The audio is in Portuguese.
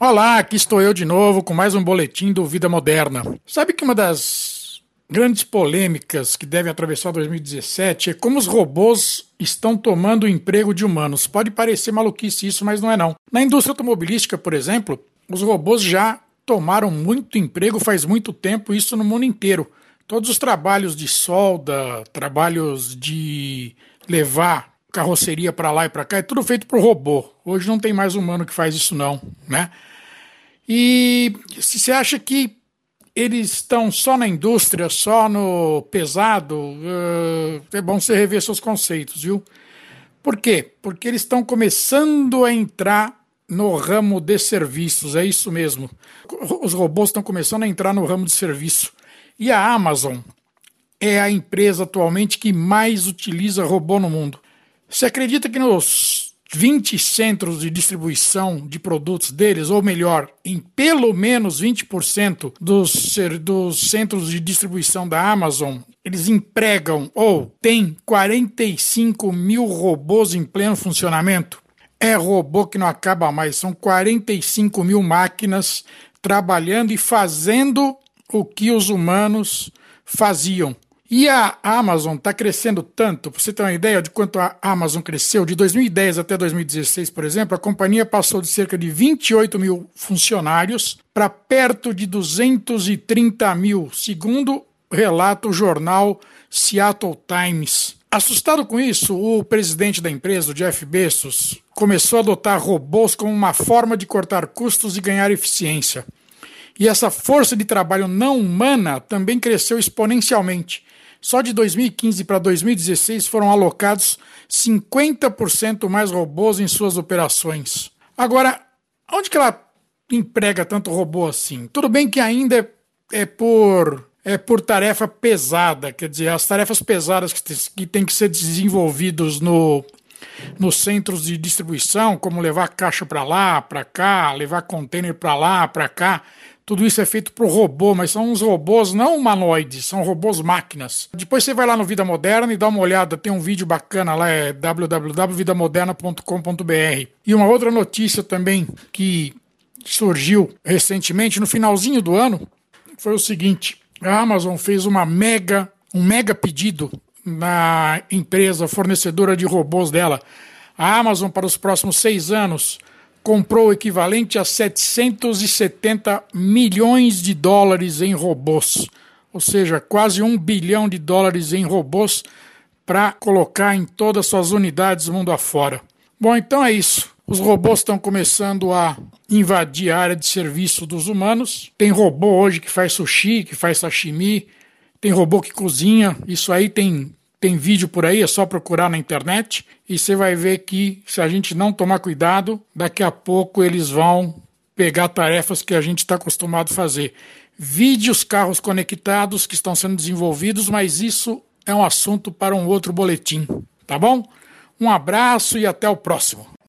Olá, aqui estou eu de novo com mais um boletim do Vida Moderna. Sabe que uma das grandes polêmicas que devem atravessar 2017 é como os robôs estão tomando o emprego de humanos. Pode parecer maluquice isso, mas não é não. Na indústria automobilística, por exemplo, os robôs já tomaram muito emprego faz muito tempo, isso no mundo inteiro. Todos os trabalhos de solda, trabalhos de levar carroceria para lá e para cá, é tudo feito por robô. Hoje não tem mais humano que faz isso não, né? E se você acha que eles estão só na indústria, só no pesado, uh, é bom você rever seus conceitos, viu? Por quê? Porque eles estão começando a entrar no ramo de serviços, é isso mesmo. Os robôs estão começando a entrar no ramo de serviço. E a Amazon é a empresa atualmente que mais utiliza robô no mundo. Você acredita que nos 20 centros de distribuição de produtos deles, ou melhor, em pelo menos 20% dos, dos centros de distribuição da Amazon, eles empregam ou têm 45 mil robôs em pleno funcionamento? É robô que não acaba mais, são 45 mil máquinas trabalhando e fazendo o que os humanos faziam. E a Amazon está crescendo tanto, para você ter uma ideia de quanto a Amazon cresceu, de 2010 até 2016, por exemplo, a companhia passou de cerca de 28 mil funcionários para perto de 230 mil, segundo relata o jornal Seattle Times. Assustado com isso, o presidente da empresa, o Jeff Bezos, começou a adotar robôs como uma forma de cortar custos e ganhar eficiência. E essa força de trabalho não humana também cresceu exponencialmente só de 2015 para 2016 foram alocados 50% mais robôs em suas operações. Agora, onde que ela emprega tanto robô assim? Tudo bem que ainda é, é por é por tarefa pesada, quer dizer, as tarefas pesadas que, que têm que ser desenvolvidos no, nos centros de distribuição, como levar caixa para lá, para cá, levar container para lá, para cá, tudo isso é feito por robô, mas são uns robôs não humanoides, são robôs máquinas. Depois você vai lá no Vida Moderna e dá uma olhada, tem um vídeo bacana lá, é www.vidamoderna.com.br. E uma outra notícia também que surgiu recentemente, no finalzinho do ano, foi o seguinte: a Amazon fez uma mega, um mega pedido na empresa fornecedora de robôs dela. A Amazon, para os próximos seis anos, comprou o equivalente a 770 milhões de dólares em robôs, ou seja, quase um bilhão de dólares em robôs para colocar em todas suas unidades mundo afora. Bom, então é isso. Os robôs estão começando a invadir a área de serviço dos humanos. Tem robô hoje que faz sushi, que faz sashimi, tem robô que cozinha. Isso aí tem tem vídeo por aí, é só procurar na internet e você vai ver que se a gente não tomar cuidado, daqui a pouco eles vão pegar tarefas que a gente está acostumado a fazer. Vídeos, carros conectados que estão sendo desenvolvidos, mas isso é um assunto para um outro boletim, tá bom? Um abraço e até o próximo.